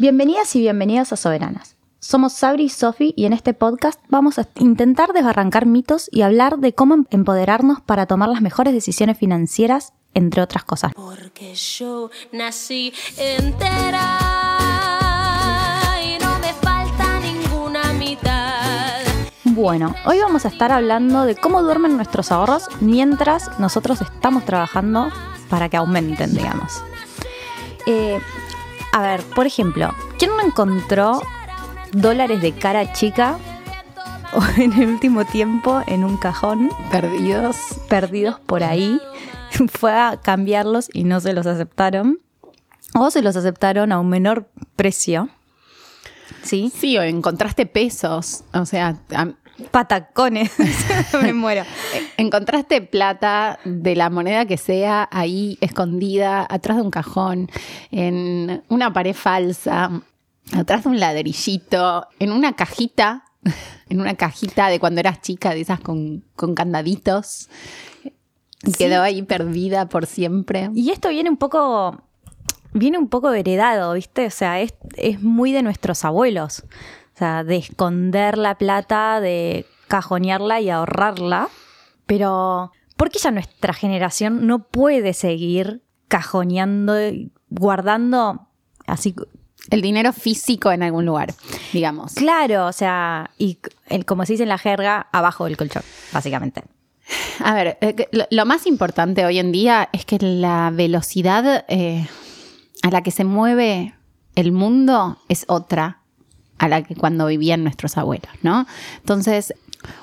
Bienvenidas y bienvenidos a Soberanas. Somos Sabri y Sofi y en este podcast vamos a intentar desbarrancar mitos y hablar de cómo empoderarnos para tomar las mejores decisiones financieras, entre otras cosas. Porque yo nací entera y no me falta ninguna mitad. Bueno, hoy vamos a estar hablando de cómo duermen nuestros ahorros mientras nosotros estamos trabajando para que aumenten, digamos. Eh, a ver, por ejemplo, ¿quién no encontró dólares de cara chica o en el último tiempo en un cajón Perdidos. perdidos por ahí? Fue a cambiarlos y no se los aceptaron. O se los aceptaron a un menor precio. ¿Sí? Sí, o encontraste pesos. O sea, Patacones. Me muero. encontraste plata de la moneda que sea ahí escondida, atrás de un cajón, en una pared falsa, atrás de un ladrillito, en una cajita, en una cajita de cuando eras chica, de esas con, con candaditos. Sí. Quedó ahí perdida por siempre. Y esto viene un poco, viene un poco heredado, ¿viste? O sea, es, es muy de nuestros abuelos. O sea, de esconder la plata, de cajonearla y ahorrarla. Pero, ¿por qué ya nuestra generación no puede seguir cajoneando, y guardando así? El dinero físico en algún lugar, digamos. Claro, o sea, y el- como se dice en la jerga, abajo del colchón, básicamente. A ver, eh, lo más importante hoy en día es que la velocidad eh, a la que se mueve el mundo es otra a la que cuando vivían nuestros abuelos, ¿no? Entonces,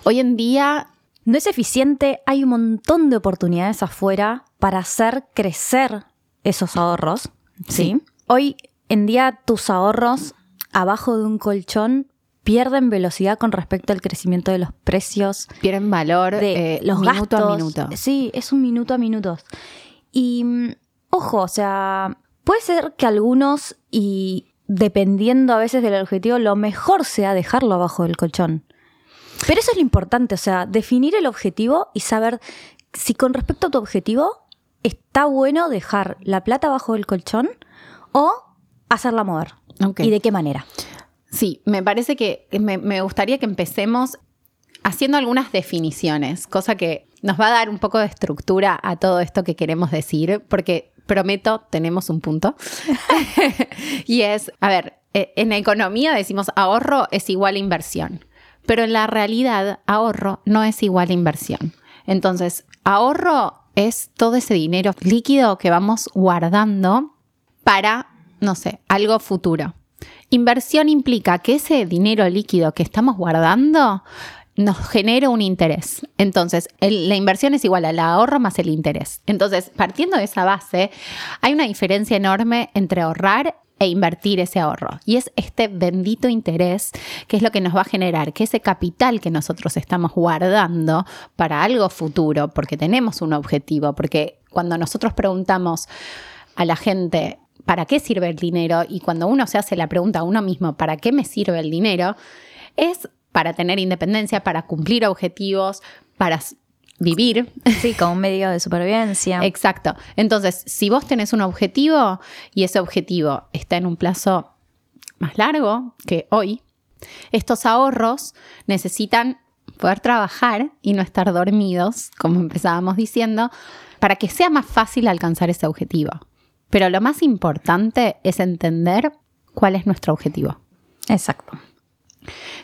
hoy en día, no es eficiente, hay un montón de oportunidades afuera para hacer crecer esos ahorros. ¿sí? Sí. Hoy en día tus ahorros abajo de un colchón pierden velocidad con respecto al crecimiento de los precios, pierden valor de eh, los minuto gastos. a minuto. Sí, es un minuto a minuto. Y mm, ojo, o sea, puede ser que algunos y dependiendo a veces del objetivo, lo mejor sea dejarlo abajo del colchón. Pero eso es lo importante, o sea, definir el objetivo y saber si con respecto a tu objetivo está bueno dejar la plata abajo del colchón o hacerla mover. ¿Y de qué manera? Sí, me parece que me, me gustaría que empecemos haciendo algunas definiciones, cosa que nos va a dar un poco de estructura a todo esto que queremos decir, porque prometo, tenemos un punto. y es, a ver, eh, en economía decimos ahorro es igual a inversión, pero en la realidad ahorro no es igual a inversión. Entonces, ahorro es todo ese dinero líquido que vamos guardando para, no sé, algo futuro. Inversión implica que ese dinero líquido que estamos guardando nos genere un interés. Entonces, la inversión es igual al ahorro más el interés. Entonces, partiendo de esa base, hay una diferencia enorme entre ahorrar e invertir ese ahorro. Y es este bendito interés que es lo que nos va a generar que ese capital que nosotros estamos guardando para algo futuro, porque tenemos un objetivo, porque cuando nosotros preguntamos a la gente, ¿para qué sirve el dinero? Y cuando uno se hace la pregunta a uno mismo, ¿para qué me sirve el dinero? Es para tener independencia, para cumplir objetivos, para vivir. Sí, como un medio de supervivencia. Exacto. Entonces, si vos tenés un objetivo y ese objetivo está en un plazo más largo que hoy, estos ahorros necesitan poder trabajar y no estar dormidos, como empezábamos diciendo, para que sea más fácil alcanzar ese objetivo. Pero lo más importante es entender cuál es nuestro objetivo. Exacto.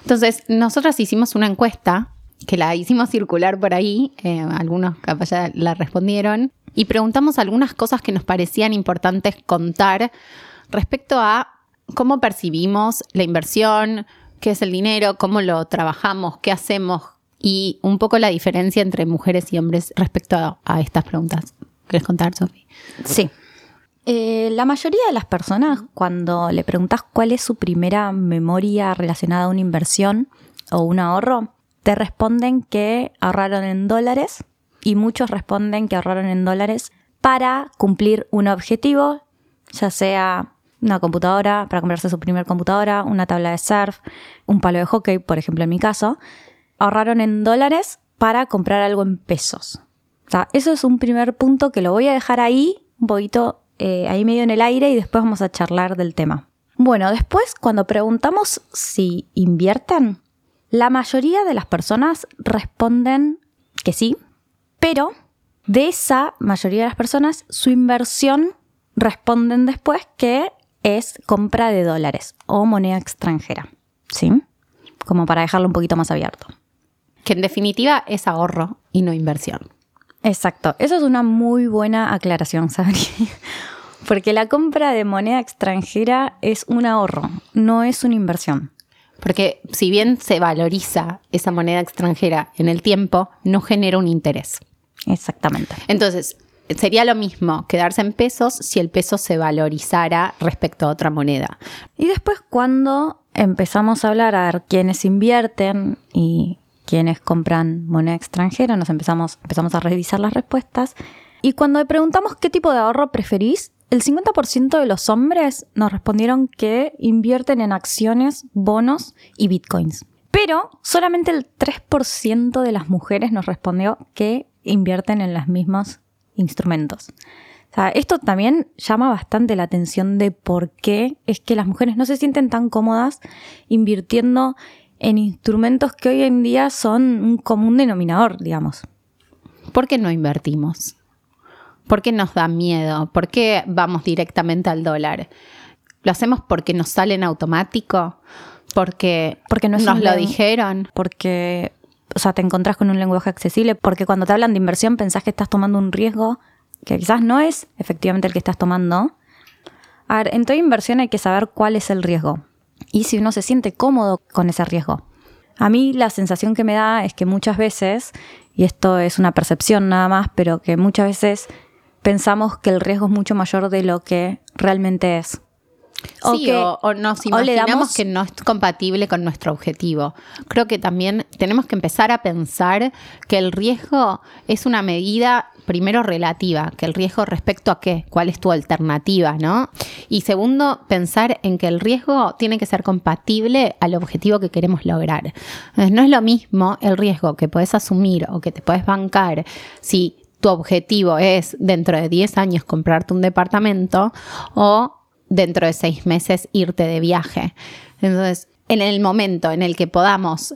Entonces, nosotros hicimos una encuesta que la hicimos circular por ahí, eh, algunos capaz ya la respondieron, y preguntamos algunas cosas que nos parecían importantes contar respecto a cómo percibimos la inversión, qué es el dinero, cómo lo trabajamos, qué hacemos y un poco la diferencia entre mujeres y hombres respecto a, a estas preguntas. ¿Quieres contar, Sofi? Sí. Eh, la mayoría de las personas, cuando le preguntas cuál es su primera memoria relacionada a una inversión o un ahorro, te responden que ahorraron en dólares y muchos responden que ahorraron en dólares para cumplir un objetivo, ya sea una computadora, para comprarse su primer computadora, una tabla de surf, un palo de hockey, por ejemplo en mi caso. Ahorraron en dólares para comprar algo en pesos. O sea, eso es un primer punto que lo voy a dejar ahí, un poquito eh, ahí medio en el aire y después vamos a charlar del tema. Bueno, después cuando preguntamos si invierten, la mayoría de las personas responden que sí, pero de esa mayoría de las personas, su inversión responden después que es compra de dólares o moneda extranjera. ¿Sí? Como para dejarlo un poquito más abierto. Que en definitiva es ahorro y no inversión. Exacto. Eso es una muy buena aclaración, Sabri. Porque la compra de moneda extranjera es un ahorro, no es una inversión. Porque si bien se valoriza esa moneda extranjera en el tiempo, no genera un interés. Exactamente. Entonces, sería lo mismo quedarse en pesos si el peso se valorizara respecto a otra moneda. Y después cuando empezamos a hablar a ver quiénes invierten y quiénes compran moneda extranjera, nos empezamos, empezamos a revisar las respuestas. Y cuando le preguntamos qué tipo de ahorro preferís, el 50% de los hombres nos respondieron que invierten en acciones, bonos y bitcoins. Pero solamente el 3% de las mujeres nos respondió que invierten en los mismos instrumentos. O sea, esto también llama bastante la atención de por qué es que las mujeres no se sienten tan cómodas invirtiendo en instrumentos que hoy en día son un común denominador, digamos. ¿Por qué no invertimos? ¿Por qué nos da miedo? ¿Por qué vamos directamente al dólar? ¿Lo hacemos porque nos sale en automático? ¿Porque, Porque no nos lo dijeron? Porque, o sea, te encontrás con un lenguaje accesible, porque cuando te hablan de inversión pensás que estás tomando un riesgo que quizás no es efectivamente el que estás tomando. A ver, en toda inversión hay que saber cuál es el riesgo y si uno se siente cómodo con ese riesgo. A mí la sensación que me da es que muchas veces, y esto es una percepción nada más, pero que muchas veces pensamos que el riesgo es mucho mayor de lo que realmente es. sí, que- o, o nos o le imaginamos damos- que no es compatible con nuestro objetivo. Creo que también tenemos que empezar a pensar que el riesgo es una medida, primero, relativa, que el riesgo respecto a qué, cuál es tu alternativa, ¿no? Y segundo, pensar en que el riesgo tiene que ser compatible al objetivo que queremos lograr. Entonces, no es lo mismo el riesgo que puedes asumir o que te puedes bancar si tu objetivo es dentro de 10 años comprarte un departamento o dentro de seis meses irte de viaje. Entonces, en el momento en el que podamos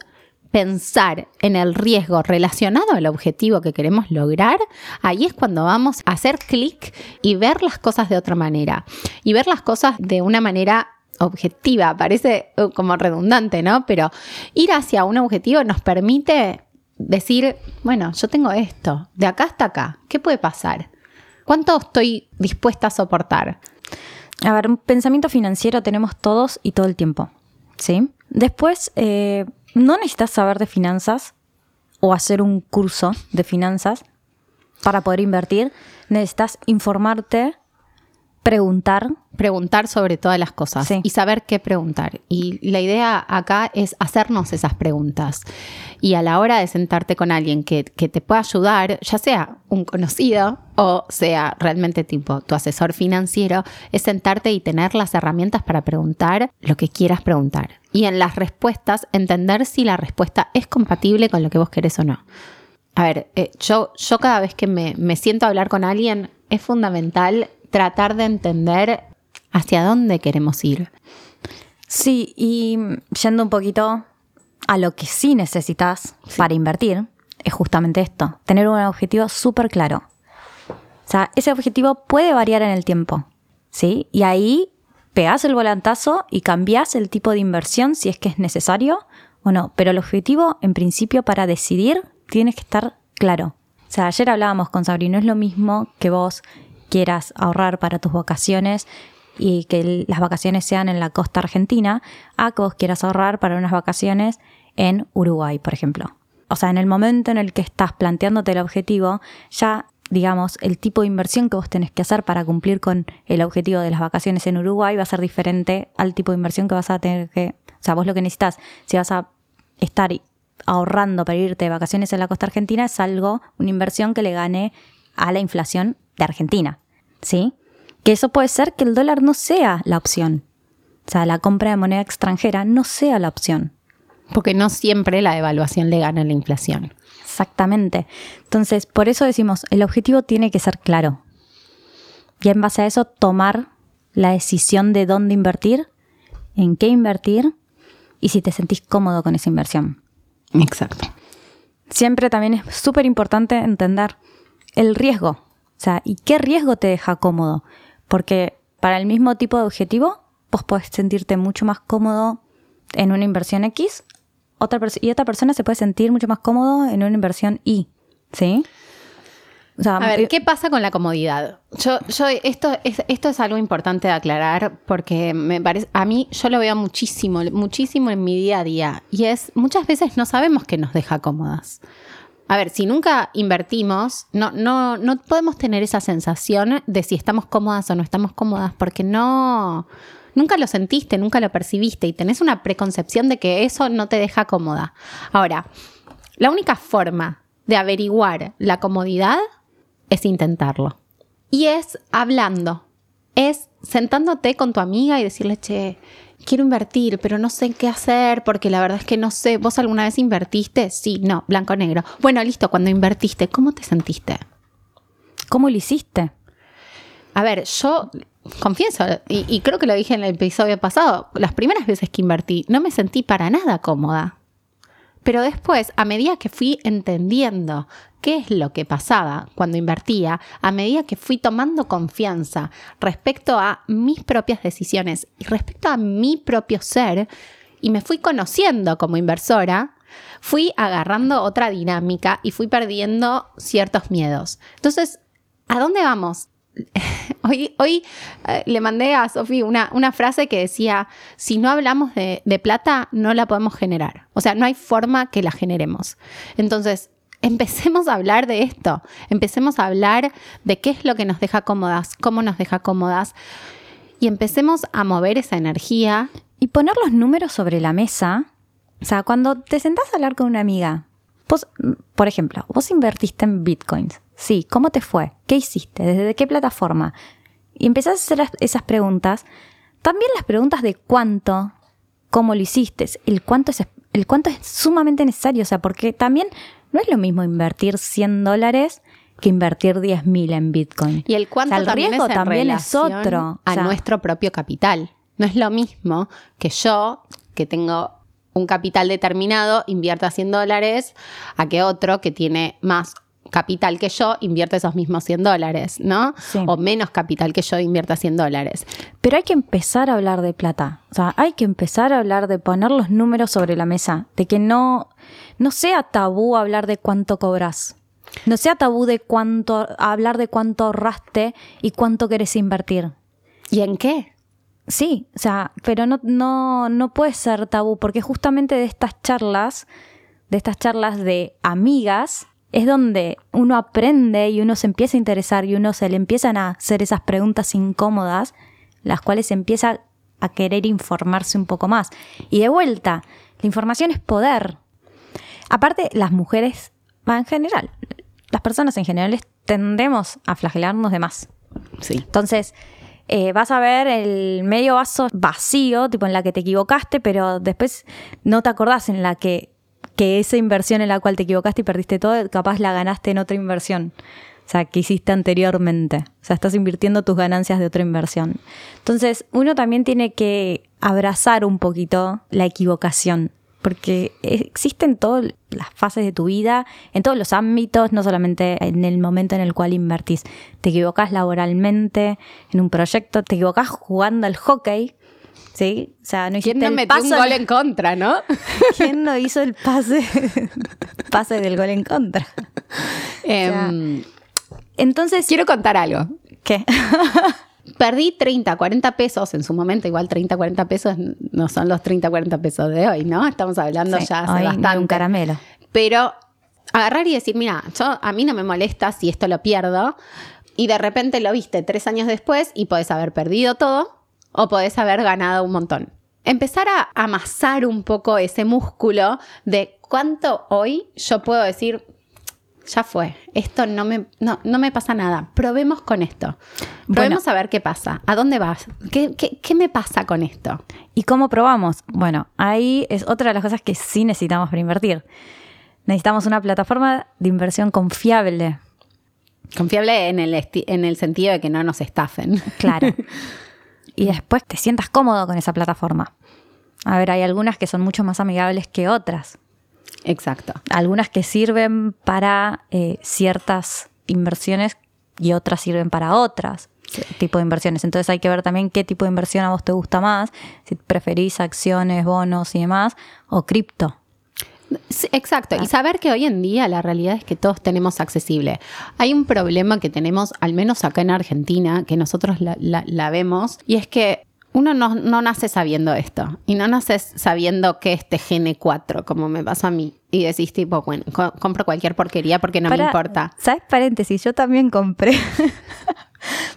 pensar en el riesgo relacionado al objetivo que queremos lograr, ahí es cuando vamos a hacer clic y ver las cosas de otra manera. Y ver las cosas de una manera objetiva, parece uh, como redundante, ¿no? Pero ir hacia un objetivo nos permite decir, bueno, yo tengo esto, de acá hasta acá, ¿qué puede pasar? ¿Cuánto estoy dispuesta a soportar? A ver, un pensamiento financiero tenemos todos y todo el tiempo. ¿Sí? Después, eh, no necesitas saber de finanzas o hacer un curso de finanzas para poder invertir. Necesitas informarte, preguntar. Preguntar sobre todas las cosas Sí. y saber qué preguntar. Y la idea acá es hacernos esas preguntas. Y a la hora de sentarte con alguien que, que te pueda ayudar, ya sea un conocido o sea realmente tipo tu asesor financiero, es sentarte y tener las herramientas para preguntar lo que quieras preguntar. Y en las respuestas, entender si la respuesta es compatible con lo que vos querés o no. A ver, eh, yo, yo cada vez que me, me siento a hablar con alguien, es fundamental tratar de entender hacia dónde queremos ir. Sí, y yendo un poquito a lo que sí necesitas para invertir, es justamente esto, tener un objetivo súper claro. O sea, ese objetivo puede variar en el tiempo, ¿sí? Y ahí pegás el volantazo y cambiás el tipo de inversión si es que es necesario o no. Pero el objetivo, en principio, para decidir, tiene que estar claro. O sea, ayer hablábamos con Sabri, no es lo mismo que vos quieras ahorrar para tus vacaciones y que las vacaciones sean en la costa argentina, a que vos quieras ahorrar para unas vacaciones en Uruguay, por ejemplo. O sea, en el momento en el que estás planteándote el objetivo, ya, digamos, el tipo de inversión que vos tenés que hacer para cumplir con el objetivo de las vacaciones en Uruguay va a ser diferente al tipo de inversión que vas a tener que... O sea, vos lo que necesitas, si vas a estar ahorrando para irte de vacaciones en la costa argentina, es algo, una inversión que le gane a la inflación de Argentina. ¿Sí? Que eso puede ser que el dólar no sea la opción. O sea, la compra de moneda extranjera no sea la opción. Porque no siempre la devaluación le gana a la inflación. Exactamente. Entonces, por eso decimos, el objetivo tiene que ser claro. Y en base a eso, tomar la decisión de dónde invertir en qué invertir y si te sentís cómodo con esa inversión. Exacto. Siempre también es súper importante entender el riesgo. O sea, ¿y qué riesgo te deja cómodo? Porque para el mismo tipo de objetivo, vos podés sentirte mucho más cómodo en una inversión X otra y otra persona se puede sentir mucho más cómodo en una inversión Y. ¿Sí? O sea, A ver, eh, ¿qué pasa con la comodidad? Yo, yo, esto es, esto es algo importante de aclarar porque me parece, a mí yo lo veo muchísimo, muchísimo en mi día a día. Y es, muchas veces no sabemos qué nos deja cómodas. A ver, si nunca invertimos, no, no, no podemos tener esa sensación de si estamos cómodas o no estamos cómodas, porque no, nunca lo sentiste, nunca lo percibiste y tenés una preconcepción de que eso no te deja cómoda. Ahora, la única forma de averiguar la comodidad es intentarlo. Y es hablando, es sentándote con tu amiga y decirle, che, quiero invertir, pero no sé qué hacer porque la verdad es que no sé, ¿vos alguna vez invertiste? Sí, no, blanco negro. Bueno, listo, cuando invertiste, ¿cómo te sentiste? ¿Cómo lo hiciste? A ver, yo confieso, y, y creo que lo dije en el episodio pasado, las primeras veces que invertí no me sentí para nada cómoda. Pero después, a medida que fui entendiendo qué es lo que pasaba cuando invertía, a medida que fui tomando confianza respecto a mis propias decisiones y respecto a mi propio ser, y me fui conociendo como inversora, fui agarrando otra dinámica y fui perdiendo ciertos miedos. Entonces, ¿a dónde vamos? Hoy, eh, le mandé a Sofi una, una frase que decía, si no hablamos de, de plata, no la podemos generar. O sea, no hay forma que la generemos. Entonces, empecemos a hablar de esto. Empecemos a hablar de qué es lo que nos deja cómodas, cómo nos deja cómodas. Y empecemos a mover esa energía. Y poner los números sobre la mesa. O sea, cuando te sentás a hablar con una amiga, vos, por ejemplo, vos invertiste en bitcoins. Sí, ¿cómo te fue? ¿Qué hiciste? ¿Desde qué plataforma? Y empezás a hacer esas preguntas. También las preguntas de cuánto, cómo lo hiciste, el cuánto es, el cuánto es sumamente necesario. O sea, porque también no es lo mismo invertir 100 dólares que invertir 10.000 en bitcoin. Y el cuánto O sea, el también riesgo es en también es otro. A O sea, nuestro propio capital. No es lo mismo que yo, que tengo un capital determinado, invierta 100 dólares, a que otro que tiene más capital que yo invierta esos mismos 100 dólares, ¿no? Sí. O menos capital que yo invierta 100 dólares. Pero hay que empezar a hablar de plata. O sea, hay que empezar a hablar de poner los números sobre la mesa. De que no, no sea tabú hablar de cuánto cobras. No sea tabú de cuánto, hablar de cuánto ahorraste y cuánto querés invertir. ¿Y en qué? Sí, o sea, pero no, no, no puede ser tabú, porque justamente de estas charlas, de estas charlas de amigas, es donde uno aprende y uno se empieza a interesar y uno se le empiezan a hacer esas preguntas incómodas, las cuales empieza a querer informarse un poco más. Y de vuelta, la información es poder. Aparte, las mujeres, en general, las personas en general tendemos a flagelarnos de más. Sí. Entonces, eh, vas a ver el medio vaso vacío, tipo en la que te equivocaste, pero después no te acordás en la que, que esa inversión en la cual te equivocaste y perdiste todo, capaz la ganaste en otra inversión. O sea, que hiciste anteriormente. O sea, estás invirtiendo tus ganancias de otra inversión. Entonces, uno también tiene que abrazar un poquito la equivocación. Porque existen todas las fases de tu vida, en todos los ámbitos, no solamente en el momento en el cual invertís. Te equivocás laboralmente, en un proyecto, te equivocás jugando al hockey, ¿sí? O sea, no ¿Quién no el metió un gol en contra, no? ¿Quién no hizo el pase, pase del gol en contra? Em, Entonces, quiero contar algo. ¿qué? Perdí 30, 40 pesos en su momento, igual 30, 40 pesos no son los 30, 40 pesos de hoy, ¿no? Estamos hablando Sí, ya hace hoy bastante. un caramelo. Pero agarrar y decir, mira, yo, a mí no me molesta si esto lo pierdo, y de repente lo viste tres años después y podés haber perdido todo o podés haber ganado un montón. Empezar a amasar un poco ese músculo de cuánto hoy yo puedo decir, ya fue, esto no me, no, no me pasa nada, probemos con esto. Probemos a ver qué pasa, a dónde vas, ¿Qué, qué, qué me pasa con esto. ¿Y cómo probamos? Bueno, ahí es otra de las cosas que sí necesitamos para invertir. Necesitamos una plataforma de inversión confiable. Confiable en el, en el sentido de que no nos estafen. Claro. y después te sientas cómodo con esa plataforma. A ver, hay algunas que son mucho más amigables que otras. Exacto. Algunas que sirven para eh, ciertas inversiones y otras sirven para otras tipo de inversiones. Entonces hay que ver también qué tipo de inversión a vos te gusta más, si preferís acciones, bonos y demás, o cripto. Sí, exacto, y saber que hoy en día la realidad es que todos tenemos accesible. Hay un problema que tenemos, al menos acá en Argentina, que nosotros la, la- la vemos, y es que uno no, no nace sabiendo esto, y no naces sabiendo que este GN4, como me pasó a mí, y decís tipo, bueno, co- compro cualquier porquería porque no me importa. ¿Sabes? Paréntesis, yo también compré.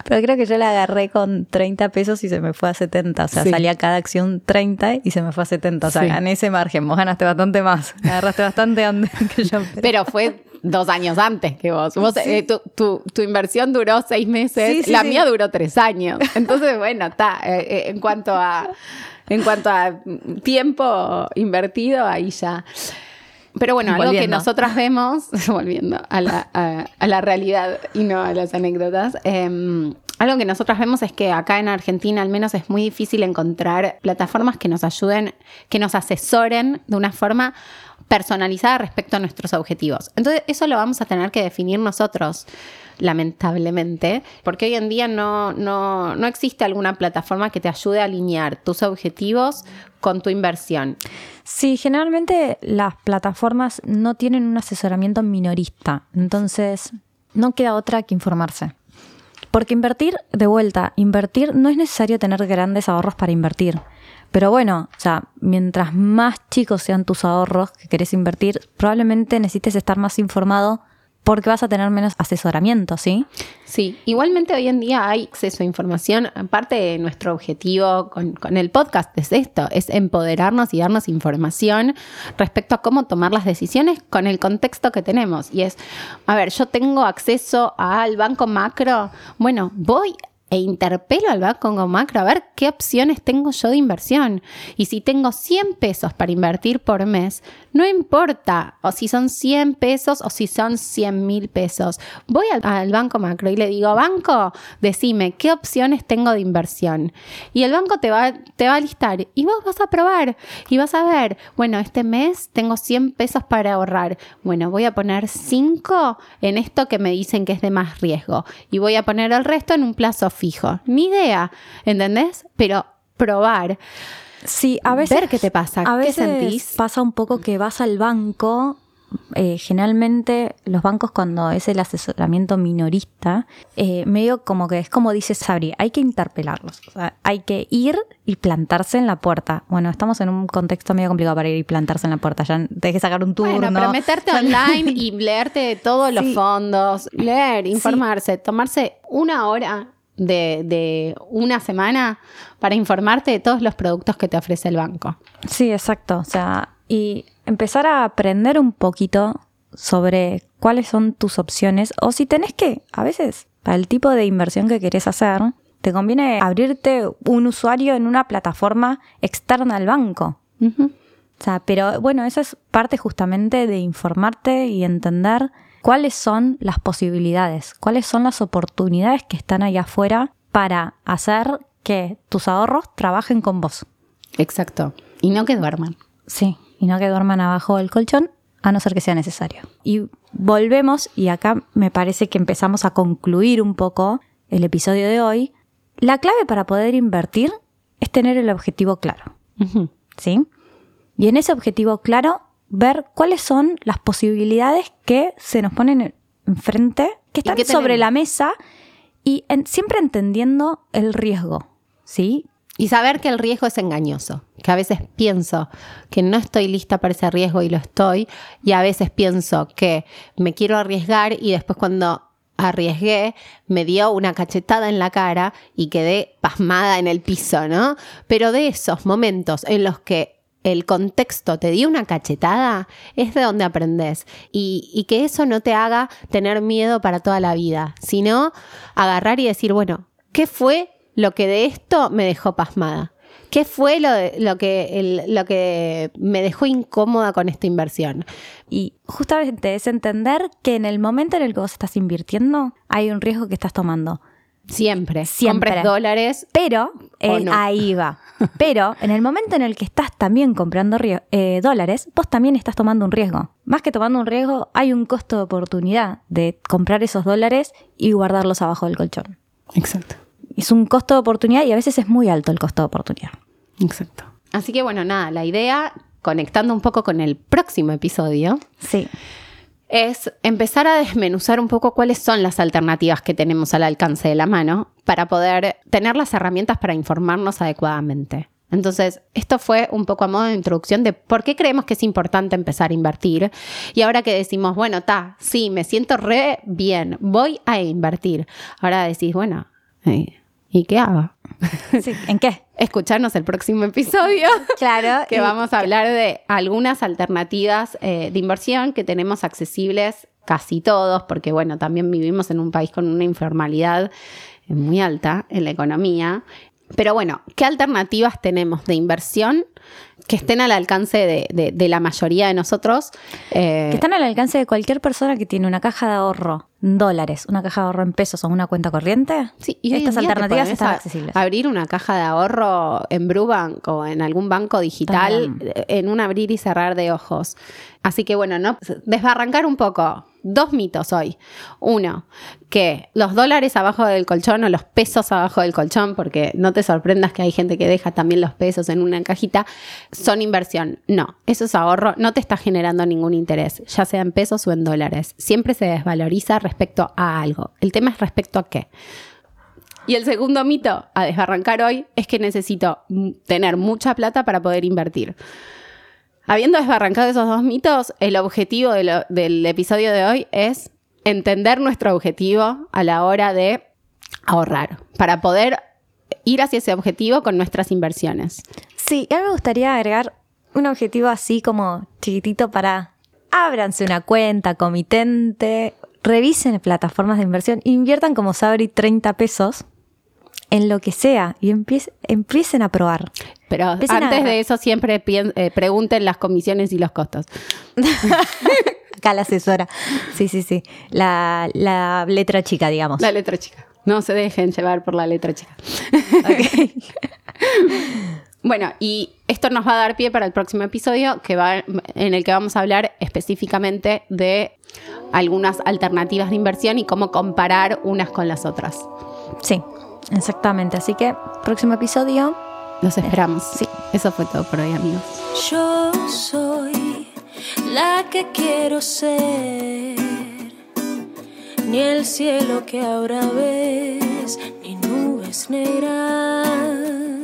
Pero creo que yo la agarré con 30 pesos y se me fue a 70. O sea, Sí. salía cada acción 30 y se me fue a 70. O sea, Sí. gané ese margen. Vos ganaste bastante más. Agarraste bastante antes que yo. Pero fue dos años antes que vos. Vos, eh, tu, tu- tu inversión duró seis meses, la mía duró tres años. Entonces, bueno, está. eh, eh, en cuanto a en cuanto a tiempo invertido, ahí ya. Pero bueno, algo que nosotras vemos, volviendo a la, a- a la realidad y no a las anécdotas, eh, algo que nosotras vemos es que acá en Argentina al menos es muy difícil encontrar plataformas que nos ayuden, que nos asesoren de una forma personalizada respecto a nuestros objetivos. Entonces eso lo vamos a tener que definir nosotros, lamentablemente, porque hoy en día no, no, no existe alguna plataforma que te ayude a alinear tus objetivos con tu inversión. Sí, generalmente las plataformas no tienen un asesoramiento minorista. Entonces, no queda otra que informarse. Porque invertir, de vuelta, invertir no es necesario tener grandes ahorros para invertir. Pero bueno, o sea, mientras más chicos sean tus ahorros que querés invertir, probablemente necesites estar más informado porque vas a tener menos asesoramiento, ¿sí? Sí, igualmente hoy en día hay acceso a información. Aparte de nuestro objetivo con, con el podcast es esto, es empoderarnos y darnos información respecto a cómo tomar las decisiones con el contexto que tenemos. Y es, a ver, yo tengo acceso al banco macro. Bueno, voy e interpelo al banco macro a ver qué opciones tengo yo de inversión. Y si tengo 100 pesos para invertir por mes, no importa o si son 100 pesos o si son 100 mil pesos. Voy al, banco macro y le digo, banco, decime qué opciones tengo de inversión. Y el banco te va, te va a listar y vos vas a probar y vas a ver, bueno, este mes tengo 100 pesos para ahorrar. Bueno, voy a poner 5 en esto que me dicen que es de más riesgo y voy a poner el resto en un plazo fijo. Ni idea, ¿entendés? Pero probar. Sí, a veces. Ver qué te pasa, A qué veces sentís. pasa un poco que vas al banco. eh, generalmente los bancos cuando es el asesoramiento minorista, eh, medio como que es como dice Sabri, hay que interpelarlos. O sea, hay que ir y plantarse en la puerta. Bueno, estamos en un contexto medio complicado para ir y plantarse en la puerta. Ya tenés que sacar un turno. Bueno, pero meterte online y leerte todos los fondos, leer, informarse, tomarse una hora de, de una semana para informarte de todos los productos que te ofrece el banco. Sí, exacto. O sea, y empezar a aprender un poquito sobre cuáles son tus opciones o si tenés que, a veces, para el tipo de inversión que querés hacer, te conviene abrirte un usuario en una plataforma externa al banco. O sea, pero bueno, eso es parte justamente de informarte y entender cuáles son las posibilidades, cuáles son las oportunidades que están allá afuera para hacer que tus ahorros trabajen con vos. Exacto. Y no que duerman. Sí, y no que duerman abajo del colchón, a no ser que sea necesario. Y volvemos, y acá me parece que empezamos a concluir un poco el episodio de hoy. La clave para poder invertir es tener el objetivo claro. ¿sí? Y en ese objetivo claro, ver cuáles son las posibilidades que se nos ponen enfrente, que están sobre la mesa, y en- siempre entendiendo el riesgo, ¿sí? Y saber que el riesgo es engañoso, que a veces pienso que no estoy lista para ese riesgo y lo estoy, y a veces pienso que me quiero arriesgar y después cuando arriesgué me dio una cachetada en la cara y quedé pasmada en el piso, ¿no? Pero de esos momentos en los que el contexto te dio una cachetada, es de donde aprendes. Y, y que eso no te haga tener miedo para toda la vida, sino agarrar y decir, bueno, ¿qué fue lo que de esto me dejó pasmada? ¿Qué fue lo, de- lo, que, el- lo que me dejó incómoda con esta inversión? Y justamente es entender que en el momento en el que vos estás invirtiendo, hay un riesgo que estás tomando. Siempre. Siempre. Compres dólares. Pero ¿O Eh, no? Ahí va. Pero en el momento en el que estás también comprando eh, dólares, vos también estás tomando un riesgo. Más que tomando un riesgo, hay un costo de oportunidad de comprar esos dólares y guardarlos abajo del colchón. Exacto. Es un costo de oportunidad y a veces es muy alto el costo de oportunidad. Exacto. Así que bueno, nada, la idea, conectando un poco con el próximo episodio, Sí. Es empezar a desmenuzar un poco cuáles son las alternativas que tenemos al alcance de la mano para poder tener las herramientas para informarnos adecuadamente. Entonces, esto fue un poco a modo de introducción de por qué creemos que es importante empezar a invertir. Y ahora que decimos, bueno, ta, sí, me siento re bien, voy a invertir. Ahora decís, bueno, eh, ¿y qué hago? Sí. ¿En qué? Escucharnos el próximo episodio Claro. que vamos a hablar de algunas alternativas eh, de inversión que tenemos accesibles casi todos, porque bueno, también vivimos en un país con una informalidad eh, muy alta en la economía. Pero bueno, ¿qué alternativas tenemos de inversión que estén al alcance de, de- de la mayoría de nosotros? Eh, Que están al alcance de cualquier persona que tiene una caja de ahorro en dólares, una caja de ahorro en pesos o una cuenta corriente. Sí, y estas alternativas están accesibles. Abrir una caja de ahorro en Brubank o en algún banco digital También. eh, en un abrir y cerrar de ojos. Así que bueno, no desbarrancar un poco. Dos mitos hoy. Uno, que los dólares abajo del colchón o los pesos abajo del colchón, porque no te sorprendas que hay gente que deja también los pesos en una cajita, son inversión. No, eso es ahorro, no te está generando ningún interés, ya sea en pesos o en dólares. Siempre se desvaloriza respecto a algo. El tema es respecto a qué. Y el segundo mito a desbarrancar hoy es que necesito tener mucha plata para poder invertir. Habiendo desbarrancado esos dos mitos, el objetivo del episodio de hoy es entender nuestro objetivo a la hora de ahorrar, para poder ir hacia ese objetivo con nuestras inversiones. Sí, a mí me gustaría agregar un objetivo así como chiquitito para ábranse una cuenta, comitente, revisen plataformas de inversión, inviertan como Sabri 30 pesos en lo que sea y empiecen, empiecen a probar. Pero Empiecen antes de eso siempre eh, pregunten las comisiones y los costos. Acá la asesora. Sí, sí, sí. La, la letra chica, digamos. La letra chica. No se dejen llevar por la letra chica. Bueno, y esto nos va a dar pie para el próximo episodio que va, en el que vamos a hablar específicamente de algunas alternativas de inversión y cómo comparar unas con las otras. Sí, exactamente. Así que, próximo episodio. Los esperamos. Sí. Eso fue todo por hoy, amigos. Yo soy la que quiero ser. Ni el cielo que ahora ves, ni nubes negras.